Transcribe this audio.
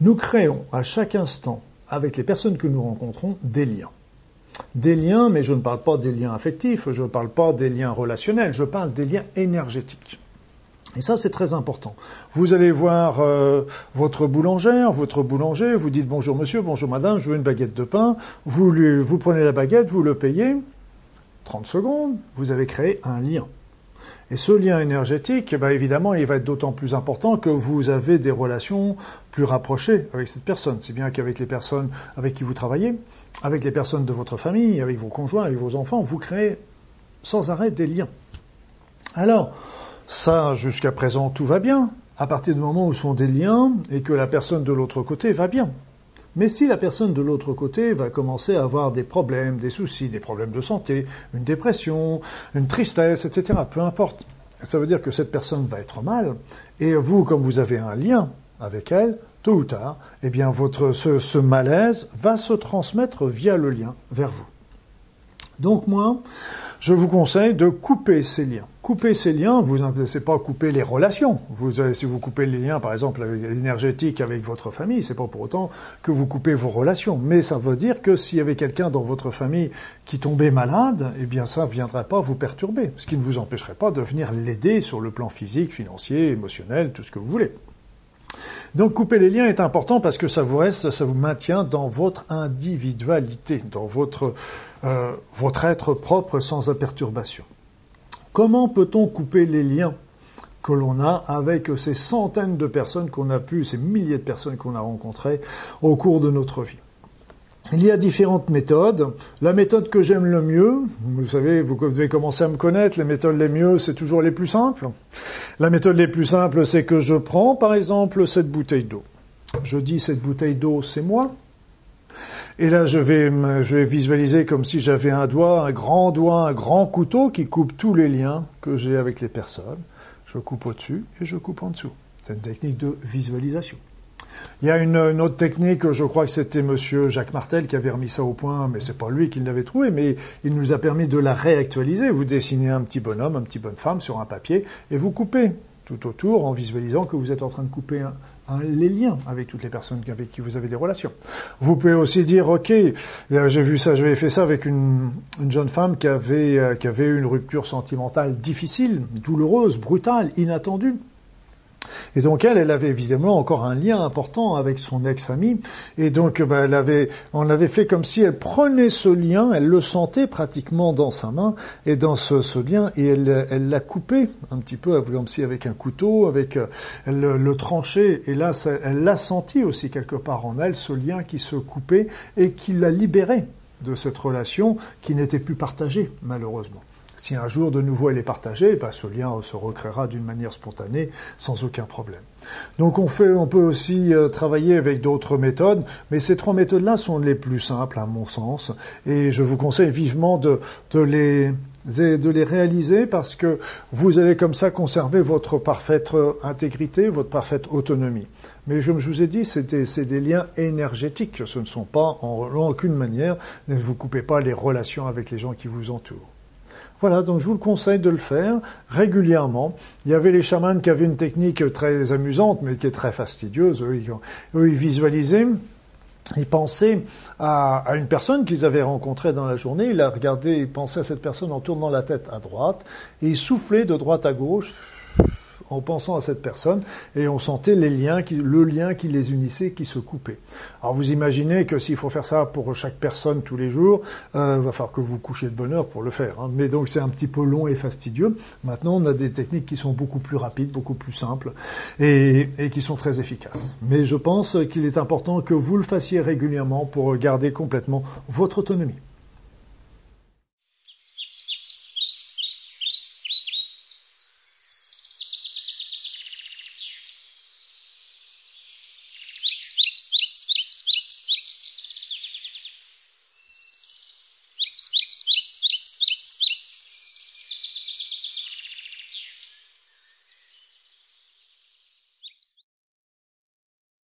Nous créons à chaque instant, avec les personnes que nous rencontrons, des liens. Des liens, mais je ne parle pas des liens affectifs, je ne parle pas des liens relationnels, je parle des liens énergétiques. Et ça, c'est très important. Vous allez voir euh, votre boulangère, votre boulanger, vous dites bonjour monsieur, bonjour madame, je veux une baguette de pain, vous, prenez la baguette, vous le payez, 30 secondes, vous avez créé un lien. Et ce lien énergétique, eh ben évidemment, il va être d'autant plus important que vous avez des relations plus rapprochées avec cette personne. C'est bien qu'avec les personnes avec qui vous travaillez, avec les personnes de votre famille, avec vos conjoints, avec vos enfants, vous créez sans arrêt des liens. Alors, ça, jusqu'à présent, tout va bien, à partir du moment où sont des liens et que la personne de l'autre côté va bien. Mais si la personne de l'autre côté va commencer à avoir des problèmes, des soucis, des problèmes de santé, une dépression, une tristesse, etc., peu importe, ça veut dire que cette personne va être mal, et vous, comme vous avez un lien avec elle, tôt ou tard, eh bien, votre, ce, ce malaise va se transmettre via le lien vers vous. Donc moi, je vous conseille de couper ces liens. Couper ces liens, vous ne pas couper les relations. Vous, si vous coupez les liens, par exemple, énergétiques avec votre famille, c'est pas pour autant que vous coupez vos relations. Mais ça veut dire que s'il y avait quelqu'un dans votre famille qui tombait malade, eh bien ça ne viendrait pas vous perturber. Ce qui ne vous empêcherait pas de venir l'aider sur le plan physique, financier, émotionnel, tout ce que vous voulez. Donc couper les liens est important parce que ça vous reste, ça vous maintient dans votre individualité, dans votre, euh, votre être propre sans perturbation. Comment peut-on couper les liens que l'on a avec ces centaines de personnes qu'on a pu, ces milliers de personnes qu'on a rencontrées au cours de notre vie? Il y a différentes méthodes. La méthode que j'aime le mieux, vous savez, vous devez commencer à me connaître, les méthodes les mieux, c'est toujours les plus simples. La méthode les plus simple, c'est que je prends, par exemple, cette bouteille d'eau. Je dis cette bouteille d'eau, c'est moi. Et là, je vais, visualiser comme si j'avais un doigt, un grand doigt, un grand couteau qui coupe tous les liens que j'ai avec les personnes. Je coupe au-dessus et je coupe en dessous. C'est une technique de visualisation. Il y a une, autre technique, je crois que c'était Monsieur Jacques Martel qui avait remis ça au point, mais c'est pas lui qui l'avait trouvé, mais il nous a permis de la réactualiser. Vous dessinez un petit bonhomme, un petit bonne femme sur un papier et vous coupez tout autour en visualisant que vous êtes en train de couper les liens avec toutes les personnes avec qui vous avez des relations. Vous pouvez aussi dire, ok, j'ai vu ça, j'avais fait ça avec une, jeune femme qui avait, euh, qui avait une rupture sentimentale difficile, douloureuse, brutale, inattendue. Et donc elle, elle avait évidemment encore un lien important avec son ex-ami. Et donc bah, elle avait, on l'avait fait comme si elle prenait ce lien, elle le sentait pratiquement dans sa main et dans ce, ce lien, et elle, elle l'a coupé un petit peu comme si avec un couteau, avec euh, elle le, tranchait. Et là, elle l'a senti aussi quelque part en elle, ce lien qui se coupait et qui l'a libéré de cette relation qui n'était plus partagée malheureusement. Si un jour de nouveau elle est partagée, bah, ce lien se recréera d'une manière spontanée, sans aucun problème. Donc on, fait, on peut aussi euh, travailler avec d'autres méthodes, mais ces trois méthodes-là sont les plus simples à mon sens, et je vous conseille vivement de, les de les réaliser parce que vous allez comme ça conserver votre parfaite intégrité, votre parfaite autonomie. Mais comme je vous ai dit, c'est des, liens énergétiques. Ce ne sont pas en aucune manière, ne vous coupez pas les relations avec les gens qui vous entourent. Voilà, donc je vous le conseille de le faire régulièrement. Il y avait les chamans qui avaient une technique très amusante, mais qui est très fastidieuse. Eux, ils, visualisaient ils pensaient à, une personne qu'ils avaient rencontrée dans la journée, ils la regardaient, ils pensaient à cette personne en tournant la tête à droite, et ils soufflaient de droite à gauche en pensant à cette personne et on sentait les liens, le lien qui les unissait, qui se coupait. Alors vous imaginez que s'il faut faire ça pour chaque personne tous les jours, euh, il va falloir que vous couchiez de bonne heure pour le faire. Hein. Mais donc c'est un petit peu long et fastidieux. Maintenant, on a des techniques qui sont beaucoup plus rapides, beaucoup plus simples et, et qui sont très efficaces. Mais je pense qu'il est important que vous le fassiez régulièrement pour garder complètement votre autonomie.